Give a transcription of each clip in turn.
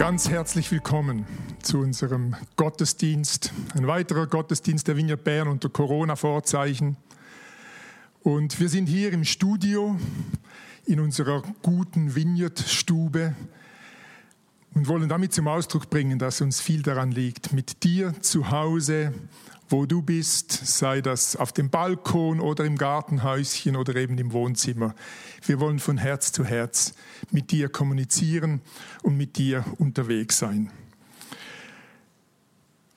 Ganz herzlich willkommen zu unserem Gottesdienst. Ein weiterer Gottesdienst der Vineyard Bern unter Corona-Vorzeichen. Und wir sind hier im Studio in unserer guten Vineyard-Stube und wollen damit zum Ausdruck bringen, dass uns viel daran liegt, mit dir zu Hause, wo du bist, sei das auf dem Balkon oder im Gartenhäuschen oder eben im Wohnzimmer. Wir wollen von Herz zu Herz mit dir kommunizieren und mit dir unterwegs sein.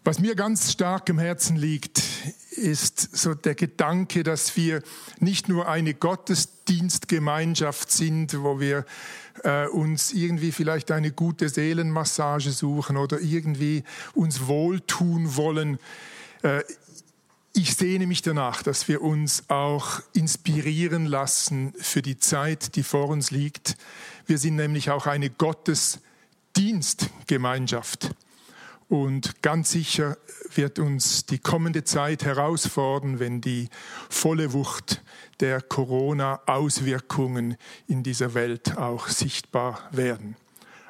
Was mir ganz stark im Herzen liegt, ist so der Gedanke, dass wir nicht nur eine Gottesdienstgemeinschaft sind, wo wir äh, uns irgendwie vielleicht eine gute Seelenmassage suchen oder irgendwie uns wohltun wollen. Äh, ich sehne mich danach, dass wir uns auch inspirieren lassen für die Zeit, die vor uns liegt. Wir sind nämlich auch eine Gottesdienstgemeinschaft. Und ganz sicher wird uns die kommende Zeit herausfordern, wenn die volle Wucht der Corona-Auswirkungen in dieser Welt auch sichtbar werden.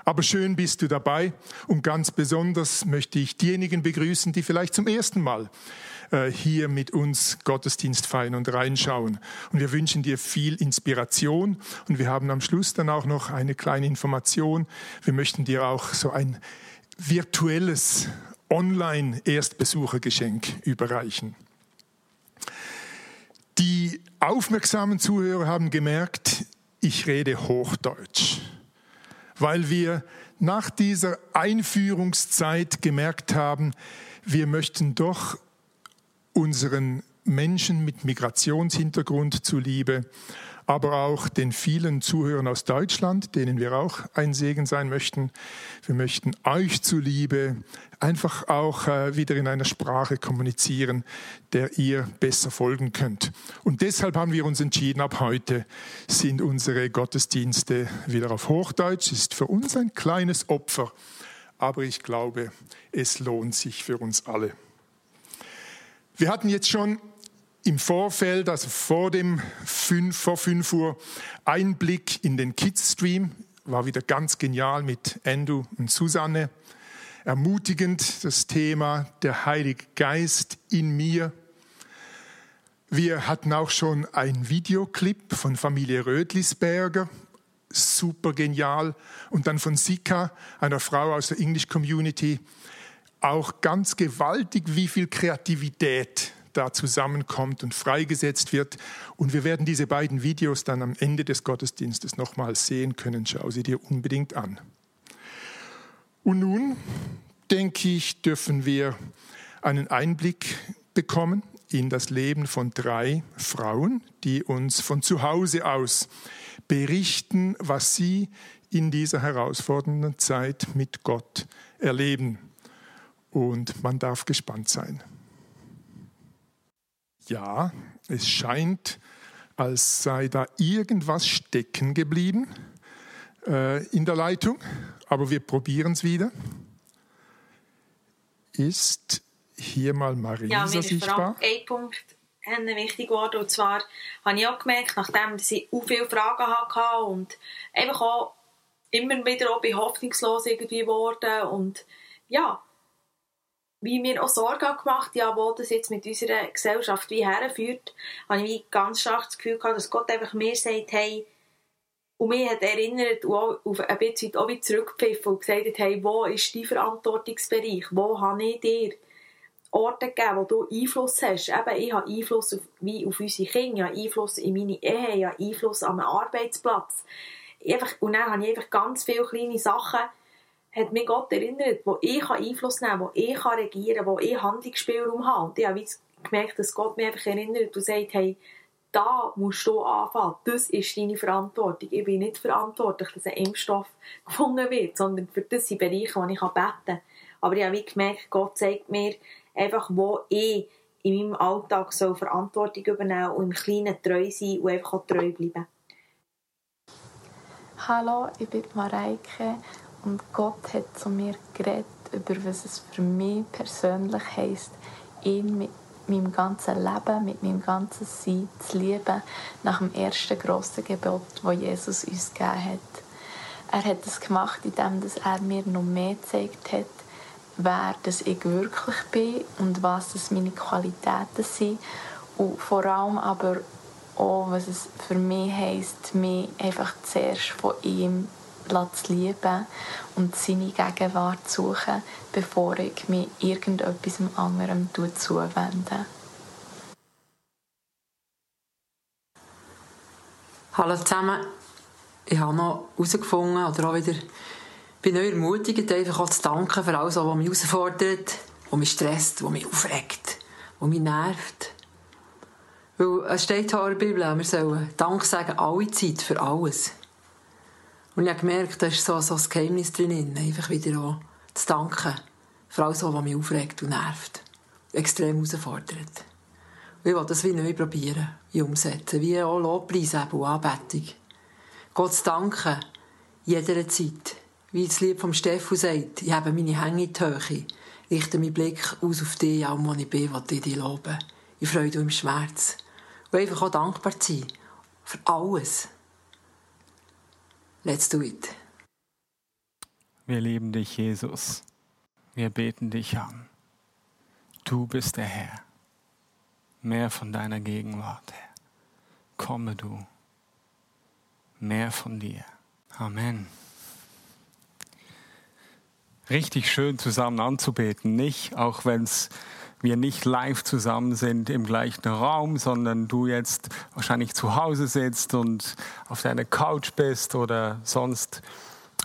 Aber schön bist du dabei und ganz besonders möchte ich diejenigen begrüßen, die vielleicht zum ersten Mal äh, hier mit uns Gottesdienst feiern und reinschauen. Und wir wünschen dir viel Inspiration und wir haben am Schluss dann auch noch eine kleine Information. Wir möchten dir auch so ein virtuelles Online-Erstbesuchergeschenk überreichen. Die aufmerksamen Zuhörer haben gemerkt, ich rede Hochdeutsch, weil wir nach dieser Einführungszeit gemerkt haben, wir möchten doch unseren Menschen mit Migrationshintergrund zuliebe aber auch den vielen Zuhörern aus Deutschland, denen wir auch ein Segen sein möchten. Wir möchten euch zuliebe einfach auch äh, wieder in einer Sprache kommunizieren, der ihr besser folgen könnt. Und deshalb haben wir uns entschieden, ab heute sind unsere Gottesdienste wieder auf Hochdeutsch. Ist für uns ein kleines Opfer, aber ich glaube, es lohnt sich für uns alle. Wir hatten jetzt schon im Vorfeld, also vor dem 5, vor 5 Uhr, Einblick in den Kids-Stream. War wieder ganz genial mit Andrew und Susanne. Ermutigend das Thema der Heilige Geist in mir. Wir hatten auch schon einen Videoclip von Familie Rödlisberger, super genial. Und dann von Sika, einer Frau aus der English Community, auch ganz gewaltig, wie viel Kreativität da zusammenkommt und freigesetzt wird. Und wir werden diese beiden Videos dann am Ende des Gottesdienstes nochmal sehen können. Schau sie dir unbedingt an. Und nun, denke ich, dürfen wir einen Einblick bekommen in das Leben von drei Frauen, die uns von zu Hause aus berichten, was sie in dieser herausfordernden Zeit mit Gott erleben. Und man darf gespannt sein. Ja, es scheint, als sei da irgendwas stecken geblieben äh, in der Leitung, aber wir probieren es wieder. Ist hier mal Marisa ja, mir sichtbar? Ja, ein Punkt wichtig geworden. Und zwar habe ich auch gemerkt, nachdem ich auch viele Fragen hatte und einfach auch immer wieder auch hoffnungslos irgendwie geworden und ja, wie mir auch Sorgen gemacht, ja, wo das jetzt mit unserer Gesellschaft wie herführt, habe ich ganz stark das Gefühl gehabt, dass Gott einfach mir sagt, hey, und mich hat erinnert und auch auf ein bisschen auch wieder zurückgepfiffen und gesagt hat, hey, wo ist dein Verantwortungsbereich? Wo habe ich dir Orte gegeben, wo du Einfluss hast? Eben, ich habe Einfluss auf, wie auf unsere Kinder, ich habe Einfluss in meine Ehe, ich habe Einfluss meinem Arbeitsplatz. Einfach, und dann habe ich einfach ganz viele kleine Sachen hat mich Gott erinnert, wo ich Einfluss nehmen kann, wo ich regieren kann, wo ich Handlungsspielraum habe. Und ich habe gemerkt, dass Gott mich einfach erinnert und sagt, hey, da musst du anfangen. Das ist deine Verantwortung. Ich bin nicht verantwortlich, dass ein Impfstoff gefunden wird, sondern für das sind Bereiche, wo ich beten kann. Aber ich habe gemerkt, Gott zeigt mir einfach, wo ich in meinem Alltag so Verantwortung übernehmen und im Kleinen treu sein und einfach treu bleiben. Hallo, ich bin Mareike und Gott hat zu mir geredet, über was es für mich persönlich heisst, ihn mit meinem ganzen Leben, mit meinem ganzen Sein zu lieben, nach dem ersten grossen Gebot, das Jesus uns gegeben hat. Er hat es gemacht, indem er mir noch mehr gezeigt hat, wer das ich wirklich bin und was das meine Qualitäten sind und vor allem aber auch, was es für mich heisst, mich einfach zuerst von ihm lieben und seine Gegenwart suchen, bevor ich mich irgendetwas anderem zuwende. Hallo zusammen. Ich habe noch herausgefunden, oder auch wieder bin neu ermutigt, einfach auch zu danken für alles, was mich herausfordert, was mich stresst, was mich aufregt, was mich nervt. Weil es steht hier in der Bibel, wir sollen Dank sagen, alle Zeit, für alles. Und ich habe gemerkt, da ist so, so ein Geheimnis drin, einfach wieder auch zu danken für alles, was mich aufregt und nervt. Extrem herausfordert. Und ich will das wie neu probieren, wie umsetzen, wie auch Lobpreis und Anbetung. Gott zu danken, jeder Zeit. Wie das Lied vom Stefan sagt, ich habe meine Hänge in die Höhe, richte meinen Blick aus auf dich, allem, wo ich bin, will ich dich loben. In Freude und im Schmerz. Und einfach auch dankbar sein. Für alles. Let's do it. Wir lieben dich, Jesus. Wir beten dich an. Du bist der Herr. Mehr von deiner Gegenwart, Herr. Komme du. Mehr von dir. Amen. Richtig schön zusammen anzubeten, nicht? Auch wenn wir nicht live zusammen sind im gleichen Raum, sondern du jetzt wahrscheinlich zu Hause sitzt und auf deiner Couch bist oder sonst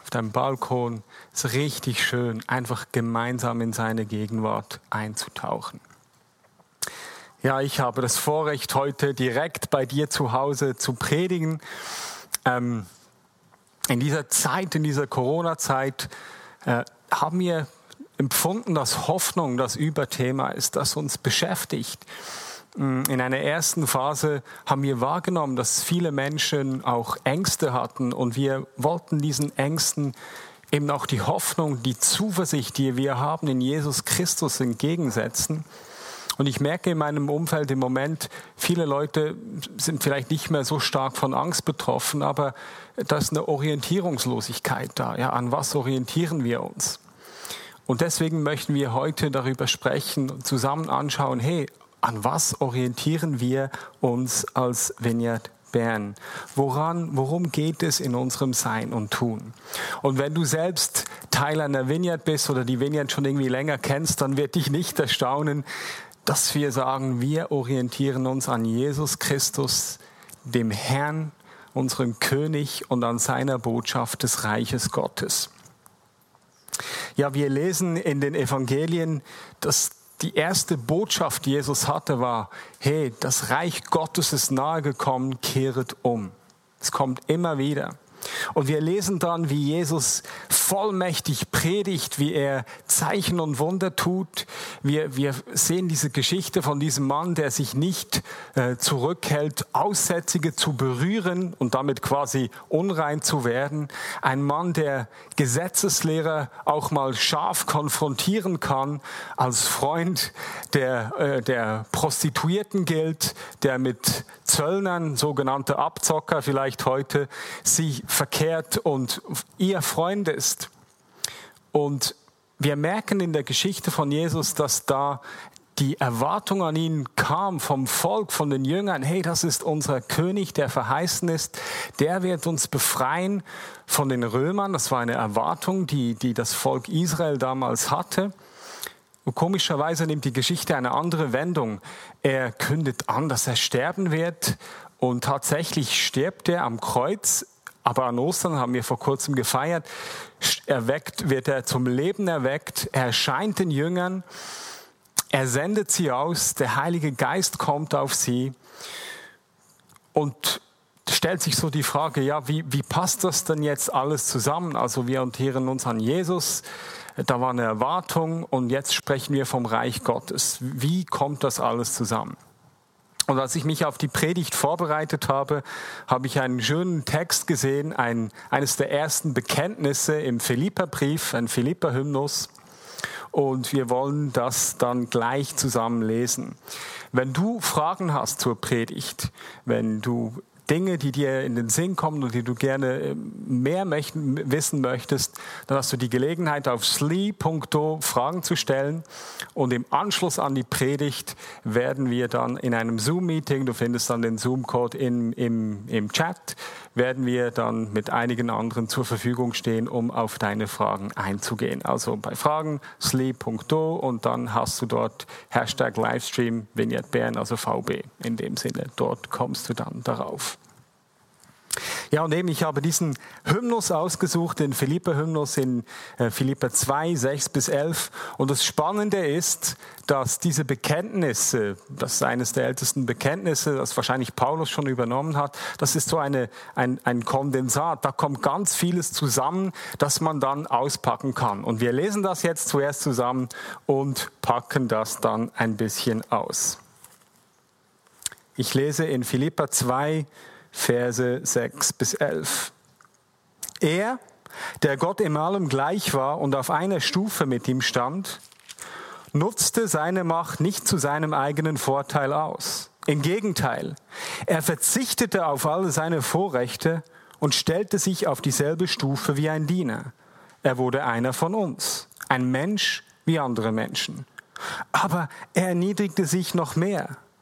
auf deinem Balkon. Es ist richtig schön, einfach gemeinsam in seine Gegenwart einzutauchen. Ja, ich habe das Vorrecht, heute direkt bei dir zu Hause zu predigen. Ähm, in dieser Zeit, in dieser Corona-Zeit, äh, haben wir empfunden, dass Hoffnung das Überthema ist, das uns beschäftigt. Mm, in einer ersten Phase haben wir wahrgenommen, dass viele Menschen auch Ängste hatten und wir wollten diesen Ängsten eben auch die Hoffnung, die Zuversicht, die wir haben in Jesus Christus entgegensetzen. Und ich merke in meinem Umfeld im Moment, viele Leute sind vielleicht nicht mehr so stark von Angst betroffen, aber da ist eine Orientierungslosigkeit da. Ja, an was orientieren wir uns? Und deswegen möchten wir heute darüber sprechen und zusammen anschauen, hey, an was orientieren wir uns als Vineyard Bern? Woran, worum geht es in unserem Sein und Tun? Und wenn du selbst Teil einer Vineyard bist oder die Vineyard schon irgendwie länger kennst, dann wird dich nicht erstaunen, dass wir sagen, wir orientieren uns an Jesus Christus, dem Herrn, unserem König und an seiner Botschaft des Reiches Gottes. Ja, wir lesen in den Evangelien, dass die erste Botschaft, die Jesus hatte, war, hey, das Reich Gottes ist nahegekommen, kehret um. Es kommt immer wieder. Und wir lesen dann, wie Jesus vollmächtig predigt, wie er Zeichen und Wunder tut. Wir, wir sehen diese Geschichte von diesem Mann, der sich nicht äh, zurückhält, Aussätzige zu berühren und damit quasi unrein zu werden. Ein Mann, der Gesetzeslehrer auch mal scharf konfrontieren kann, als Freund der, äh, der Prostituierten gilt, der mit Zöllnern, sogenannte Abzocker vielleicht heute, sie verkehrt und ihr Freund ist. Und wir merken in der Geschichte von Jesus, dass da die Erwartung an ihn kam vom Volk, von den Jüngern, hey, das ist unser König, der verheißen ist, der wird uns befreien von den Römern. Das war eine Erwartung, die, die das Volk Israel damals hatte. Und komischerweise nimmt die Geschichte eine andere Wendung. Er kündet an, dass er sterben wird und tatsächlich stirbt er am Kreuz aber an Ostern haben wir vor kurzem gefeiert, erweckt, wird er zum Leben erweckt, er erscheint den Jüngern, er sendet sie aus, der Heilige Geist kommt auf sie. und stellt sich so die Frage, ja, wie, wie passt das denn jetzt alles zusammen? Also wir orientieren uns an Jesus, da war eine Erwartung und jetzt sprechen wir vom Reich Gottes. Wie kommt das alles zusammen? Und als ich mich auf die Predigt vorbereitet habe, habe ich einen schönen Text gesehen, ein, eines der ersten Bekenntnisse im Philipperbrief, ein Philipper-Hymnus. Und wir wollen das dann gleich zusammen lesen. Wenn du Fragen hast zur Predigt, wenn du Dinge, die dir in den Sinn kommen und die du gerne äh, mehr möchten, wissen möchtest, dann hast du die Gelegenheit, auf sli.do Fragen zu stellen. Und im Anschluss an die Predigt werden wir dann in einem Zoom-Meeting, du findest dann den Zoom-Code im, im, im Chat, werden wir dann mit einigen anderen zur Verfügung stehen, um auf deine Fragen einzugehen. Also bei Fragen sli.do und dann hast du dort Hashtag Livestream Vignette Bern, also VB in dem Sinne. Dort kommst du dann darauf. Ja, und eben, ich habe diesen Hymnus ausgesucht, den Philippa-Hymnus in äh, Philippa 2, 6 bis 11. Und das Spannende ist, dass diese Bekenntnisse, das ist eines der ältesten Bekenntnisse, das wahrscheinlich Paulus schon übernommen hat, das ist so eine, ein, ein Kondensat. Da kommt ganz vieles zusammen, das man dann auspacken kann. Und wir lesen das jetzt zuerst zusammen und packen das dann ein bisschen aus. Ich lese in Philippa 2, Verse 6 bis 11. Er, der Gott im allem gleich war und auf einer Stufe mit ihm stand, nutzte seine Macht nicht zu seinem eigenen Vorteil aus. Im Gegenteil, er verzichtete auf alle seine Vorrechte und stellte sich auf dieselbe Stufe wie ein Diener. Er wurde einer von uns, ein Mensch wie andere Menschen. Aber er erniedrigte sich noch mehr.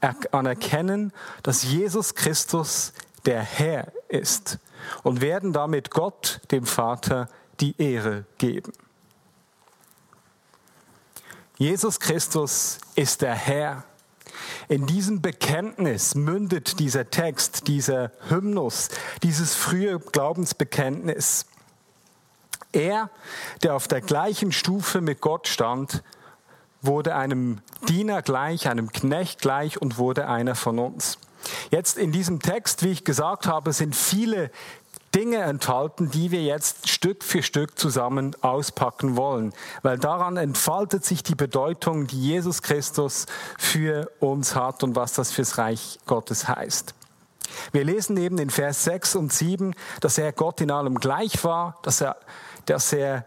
anerkennen, dass Jesus Christus der Herr ist und werden damit Gott, dem Vater, die Ehre geben. Jesus Christus ist der Herr. In diesem Bekenntnis mündet dieser Text, dieser Hymnus, dieses frühe Glaubensbekenntnis. Er, der auf der gleichen Stufe mit Gott stand, wurde einem Diener gleich, einem Knecht gleich und wurde einer von uns. Jetzt in diesem Text, wie ich gesagt habe, sind viele Dinge enthalten, die wir jetzt Stück für Stück zusammen auspacken wollen, weil daran entfaltet sich die Bedeutung, die Jesus Christus für uns hat und was das fürs Reich Gottes heißt. Wir lesen eben in Vers 6 und 7, dass er Gott in allem gleich war, dass er, dass er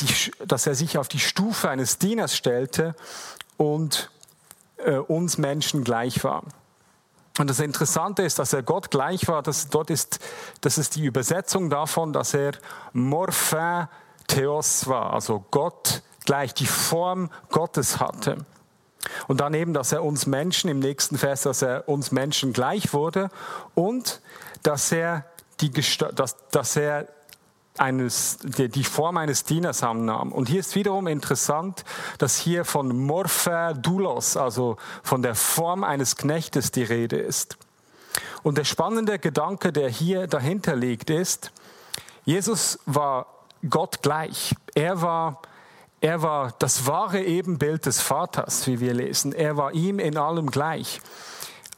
die, dass er sich auf die Stufe eines Dieners stellte und äh, uns Menschen gleich war. Und das Interessante ist, dass er Gott gleich war. Das, dort ist, das ist die Übersetzung davon, dass er Morphin Theos war, also Gott gleich, die Form Gottes hatte. Und dann eben, dass er uns Menschen, im nächsten Vers, dass er uns Menschen gleich wurde und dass er, die, dass, dass er eines, die Form eines Dieners annahm. Und hier ist wiederum interessant, dass hier von Morphe Doulos, also von der Form eines Knechtes die Rede ist. Und der spannende Gedanke, der hier dahinter liegt, ist, Jesus war Gott gleich. Er war, er war das wahre Ebenbild des Vaters, wie wir lesen. Er war ihm in allem gleich.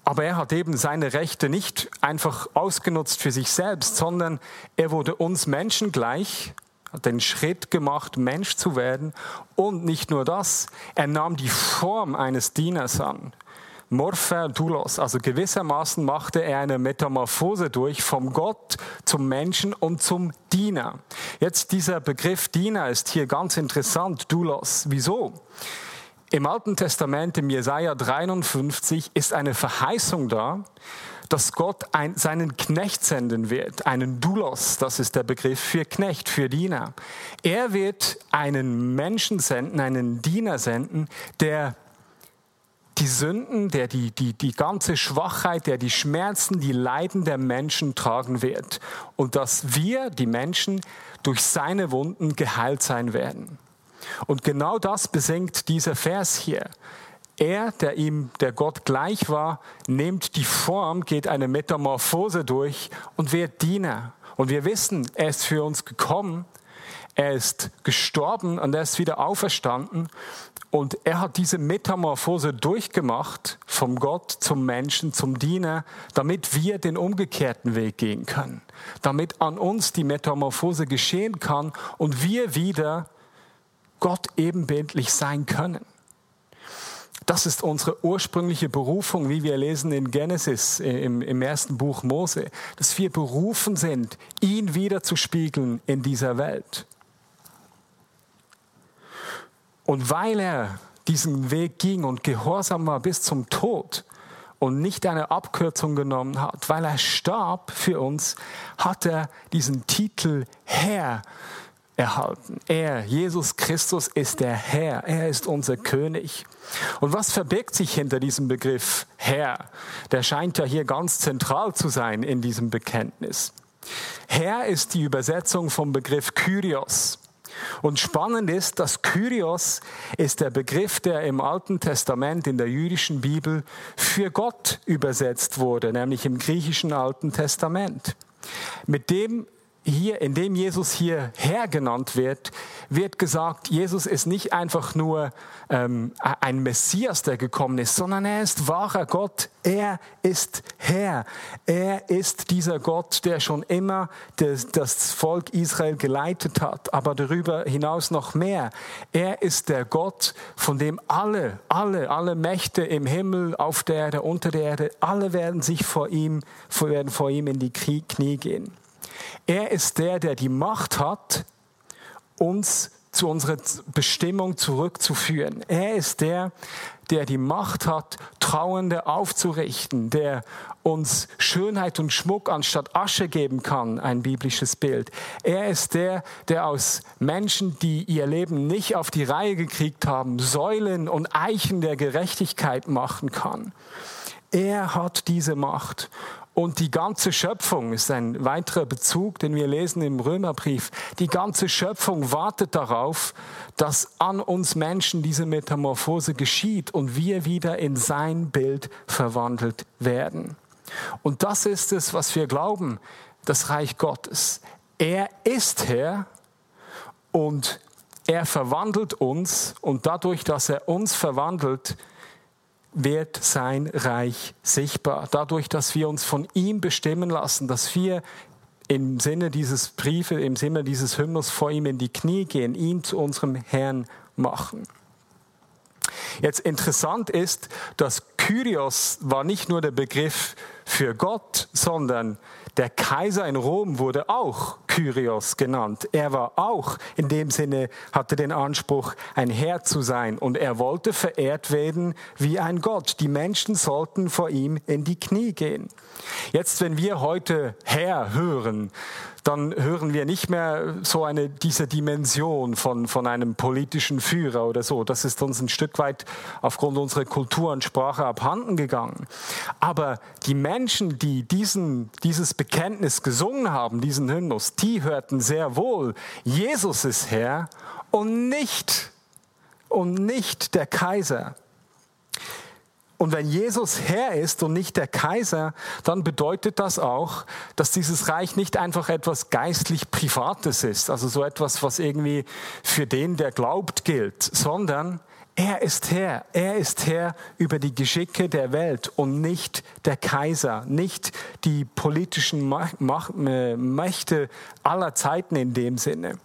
Aber er hat eben seine Rechte nicht einfach ausgenutzt für sich selbst, sondern er wurde uns Menschen gleich, hat den Schritt gemacht, Mensch zu werden. Und nicht nur das, er nahm die Form eines Dieners an. Morphe Doulos, also gewissermaßen machte er eine Metamorphose durch vom Gott zum Menschen und zum Diener. Jetzt dieser Begriff Diener ist hier ganz interessant, Doulos. Wieso? Im Alten Testament, im Jesaja 53, ist eine Verheißung da, dass Gott ein, seinen Knecht senden wird, einen Doulos, das ist der Begriff für Knecht, für Diener. Er wird einen Menschen senden, einen Diener senden, der die Sünden, der die, die, die ganze Schwachheit, der die Schmerzen, die Leiden der Menschen tragen wird. Und dass wir, die Menschen, durch seine Wunden geheilt sein werden. Und genau das besingt dieser Vers hier. Er, der ihm, der Gott gleich war, nimmt die Form, geht eine Metamorphose durch und wird Diener. Und wir wissen, er ist für uns gekommen, er ist gestorben und er ist wieder auferstanden. Und er hat diese Metamorphose durchgemacht, vom Gott zum Menschen, zum Diener, damit wir den umgekehrten Weg gehen können. Damit an uns die Metamorphose geschehen kann und wir wieder Gott ebenbildlich sein können. Das ist unsere ursprüngliche Berufung, wie wir lesen in Genesis im, im ersten Buch Mose, dass wir berufen sind, ihn wiederzuspiegeln in dieser Welt. Und weil er diesen Weg ging und gehorsam war bis zum Tod und nicht eine Abkürzung genommen hat, weil er starb für uns, hat er diesen Titel Herr erhalten. Er, Jesus Christus, ist der Herr. Er ist unser König. Und was verbirgt sich hinter diesem Begriff Herr? Der scheint ja hier ganz zentral zu sein in diesem Bekenntnis. Herr ist die Übersetzung vom Begriff Kyrios. Und spannend ist, dass Kyrios ist der Begriff, der im Alten Testament in der jüdischen Bibel für Gott übersetzt wurde, nämlich im griechischen Alten Testament. Mit dem hier, in dem Jesus hier Herr genannt wird, wird gesagt, Jesus ist nicht einfach nur ähm, ein Messias, der gekommen ist, sondern er ist wahrer Gott. Er ist Herr. Er ist dieser Gott, der schon immer das, das Volk Israel geleitet hat, aber darüber hinaus noch mehr. Er ist der Gott, von dem alle, alle, alle Mächte im Himmel, auf der Erde, unter der Erde, alle werden sich vor ihm, werden vor ihm in die Knie gehen. Er ist der, der die Macht hat, uns zu unserer Bestimmung zurückzuführen. Er ist der, der die Macht hat, Trauernde aufzurichten, der uns Schönheit und Schmuck anstatt Asche geben kann, ein biblisches Bild. Er ist der, der aus Menschen, die ihr Leben nicht auf die Reihe gekriegt haben, Säulen und Eichen der Gerechtigkeit machen kann. Er hat diese Macht. Und die ganze Schöpfung ist ein weiterer Bezug, den wir lesen im Römerbrief. Die ganze Schöpfung wartet darauf, dass an uns Menschen diese Metamorphose geschieht und wir wieder in sein Bild verwandelt werden. Und das ist es, was wir glauben, das Reich Gottes. Er ist Herr und er verwandelt uns und dadurch, dass er uns verwandelt, wird sein Reich sichtbar. Dadurch, dass wir uns von ihm bestimmen lassen, dass wir im Sinne dieses Briefes, im Sinne dieses Hymnus vor ihm in die Knie gehen, ihn zu unserem Herrn machen. Jetzt interessant ist, dass Kyrios war nicht nur der Begriff für Gott, sondern der Kaiser in Rom wurde auch Kyrios genannt. Er war auch in dem Sinne, hatte den Anspruch, ein Herr zu sein und er wollte verehrt werden wie ein Gott. Die Menschen sollten vor ihm in die Knie gehen. Jetzt, wenn wir heute Herr hören, dann hören wir nicht mehr so eine, diese Dimension von, von einem politischen Führer oder so. Das ist uns ein Stück weit aufgrund unserer Kultur und Sprache abhanden gegangen. Aber die Menschen, die diesen, dieses Bekenntnis gesungen haben, diesen Hymnus, die hörten sehr wohl, Jesus ist Herr und nicht, und nicht der Kaiser. Und wenn Jesus Herr ist und nicht der Kaiser, dann bedeutet das auch, dass dieses Reich nicht einfach etwas geistlich Privates ist, also so etwas, was irgendwie für den, der glaubt, gilt, sondern er ist Herr. Er ist Herr über die Geschicke der Welt und nicht der Kaiser, nicht die politischen äh, Mächte aller Zeiten in dem Sinne.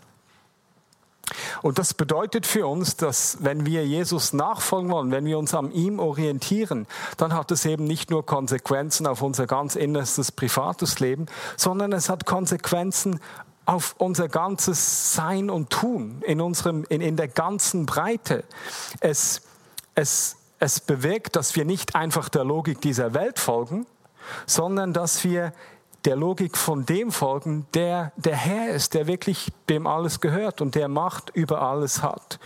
Und das bedeutet für uns, dass wenn wir Jesus nachfolgen wollen, wenn wir uns an ihm orientieren, dann hat es eben nicht nur Konsequenzen auf unser ganz innerstes privates Leben, sondern es hat Konsequenzen auf unser ganzes Sein und Tun, in, unserem, in, in der ganzen Breite. Es, es, es bewirkt, dass wir nicht einfach der Logik dieser Welt folgen, sondern dass wir der Logik von dem folgen, der der Herr ist, der wirklich dem alles gehört und der Macht über alles hat.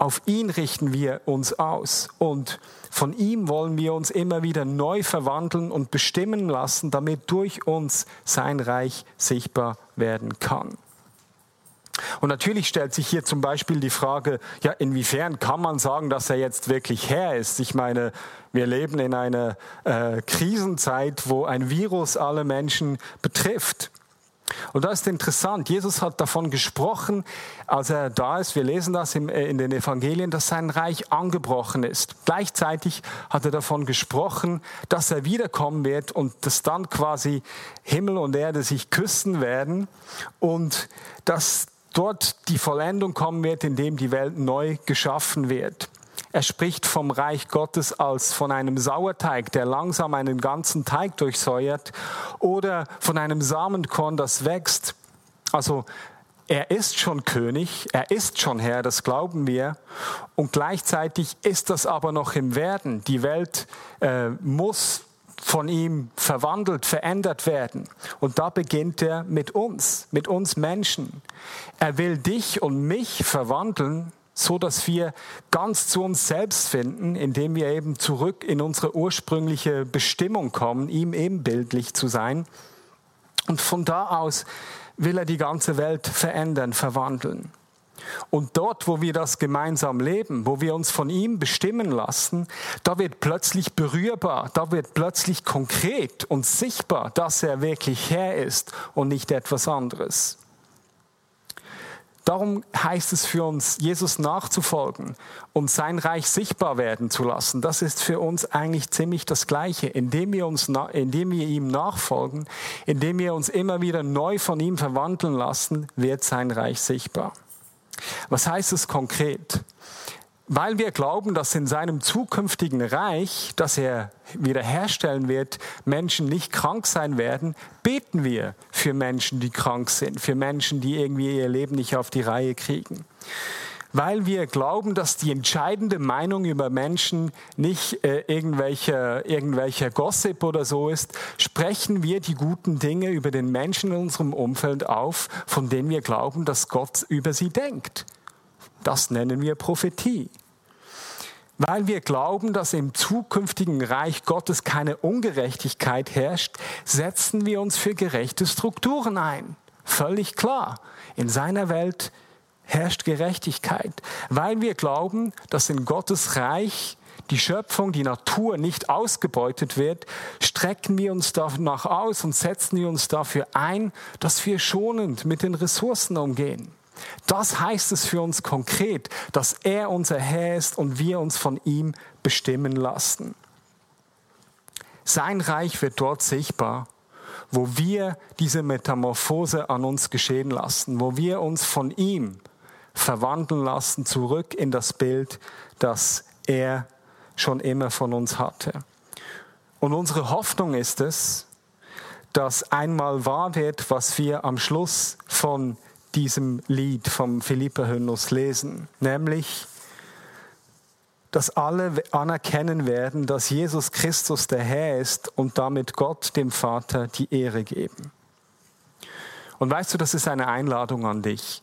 Auf ihn richten wir uns aus und von ihm wollen wir uns immer wieder neu verwandeln und bestimmen lassen, damit durch uns sein Reich sichtbar werden kann. Und natürlich stellt sich hier zum Beispiel die Frage, ja, inwiefern kann man sagen, dass er jetzt wirklich Herr ist? Ich meine, wir leben in einer äh, Krisenzeit, wo ein Virus alle Menschen betrifft. Und da ist interessant, Jesus hat davon gesprochen, als er da ist, wir lesen das äh, in den Evangelien, dass sein Reich angebrochen ist. Gleichzeitig hat er davon gesprochen, dass er wiederkommen wird und dass dann quasi Himmel und Erde sich küssen werden und dass dort die Vollendung kommen wird, indem die Welt neu geschaffen wird. Er spricht vom Reich Gottes als von einem Sauerteig, der langsam einen ganzen Teig durchsäuert, oder von einem Samenkorn, das wächst. Also er ist schon König, er ist schon Herr, das glauben wir. Und gleichzeitig ist das aber noch im Werden. Die Welt äh, muss von ihm verwandelt, verändert werden. Und da beginnt er mit uns, mit uns Menschen. Er will dich und mich verwandeln, so dass wir ganz zu uns selbst finden, indem wir eben zurück in unsere ursprüngliche Bestimmung kommen, ihm ebenbildlich zu sein. Und von da aus will er die ganze Welt verändern, verwandeln. Und dort, wo wir das gemeinsam leben, wo wir uns von ihm bestimmen lassen, da wird plötzlich berührbar, da wird plötzlich konkret und sichtbar, dass er wirklich Herr ist und nicht etwas anderes. Darum heißt es für uns, Jesus nachzufolgen und sein Reich sichtbar werden zu lassen. Das ist für uns eigentlich ziemlich das Gleiche. Indem wir, uns, indem wir ihm nachfolgen, indem wir uns immer wieder neu von ihm verwandeln lassen, wird sein Reich sichtbar. Was heißt es konkret? Weil wir glauben, dass in seinem zukünftigen Reich, das er wiederherstellen wird, Menschen nicht krank sein werden, beten wir für Menschen, die krank sind, für Menschen, die irgendwie ihr Leben nicht auf die Reihe kriegen weil wir glauben, dass die entscheidende Meinung über Menschen nicht äh, irgendwelcher, irgendwelcher Gossip oder so ist, sprechen wir die guten Dinge über den Menschen in unserem Umfeld auf, von denen wir glauben, dass Gott über sie denkt. Das nennen wir Prophetie. Weil wir glauben, dass im zukünftigen Reich Gottes keine Ungerechtigkeit herrscht, setzen wir uns für gerechte Strukturen ein. Völlig klar. In seiner Welt herrscht Gerechtigkeit, weil wir glauben, dass in Gottes Reich die Schöpfung, die Natur nicht ausgebeutet wird, strecken wir uns danach aus und setzen wir uns dafür ein, dass wir schonend mit den Ressourcen umgehen. Das heißt es für uns konkret, dass er unser Herr ist und wir uns von ihm bestimmen lassen. Sein Reich wird dort sichtbar, wo wir diese Metamorphose an uns geschehen lassen, wo wir uns von ihm verwandeln lassen, zurück in das Bild, das er schon immer von uns hatte. Und unsere Hoffnung ist es, dass einmal wahr wird, was wir am Schluss von diesem Lied vom Philippa-Hymnus lesen, nämlich, dass alle anerkennen werden, dass Jesus Christus der Herr ist und damit Gott, dem Vater, die Ehre geben. Und weißt du, das ist eine Einladung an dich.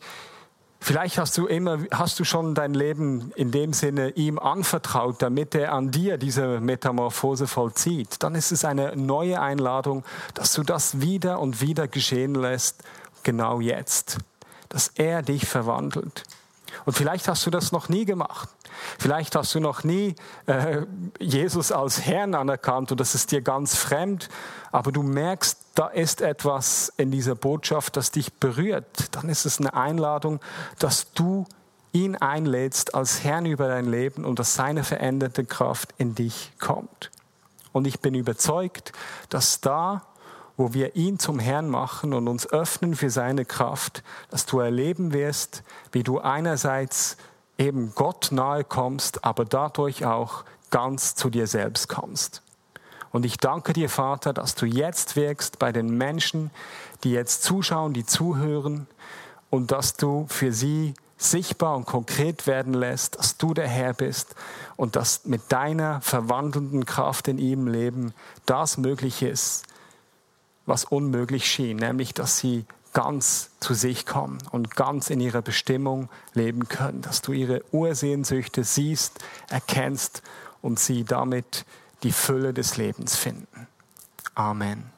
Vielleicht hast du immer, hast du schon dein Leben in dem Sinne ihm anvertraut, damit er an dir diese Metamorphose vollzieht. Dann ist es eine neue Einladung, dass du das wieder und wieder geschehen lässt, genau jetzt. Dass er dich verwandelt. Und vielleicht hast du das noch nie gemacht. Vielleicht hast du noch nie äh, Jesus als Herrn anerkannt und das ist dir ganz fremd, aber du merkst, da ist etwas in dieser Botschaft, das dich berührt. Dann ist es eine Einladung, dass du ihn einlädst als Herrn über dein Leben und dass seine veränderte Kraft in dich kommt. Und ich bin überzeugt, dass da, wo wir ihn zum Herrn machen und uns öffnen für seine Kraft, dass du erleben wirst, wie du einerseits eben Gott nahe kommst, aber dadurch auch ganz zu dir selbst kommst. Und ich danke dir, Vater, dass du jetzt wirkst bei den Menschen, die jetzt zuschauen, die zuhören und dass du für sie sichtbar und konkret werden lässt, dass du der Herr bist und dass mit deiner verwandelnden Kraft in ihrem Leben das möglich ist, was unmöglich schien, nämlich dass sie ganz zu sich kommen und ganz in ihrer Bestimmung leben können, dass du ihre Ursehnsüchte siehst, erkennst und sie damit die Fülle des Lebens finden. Amen.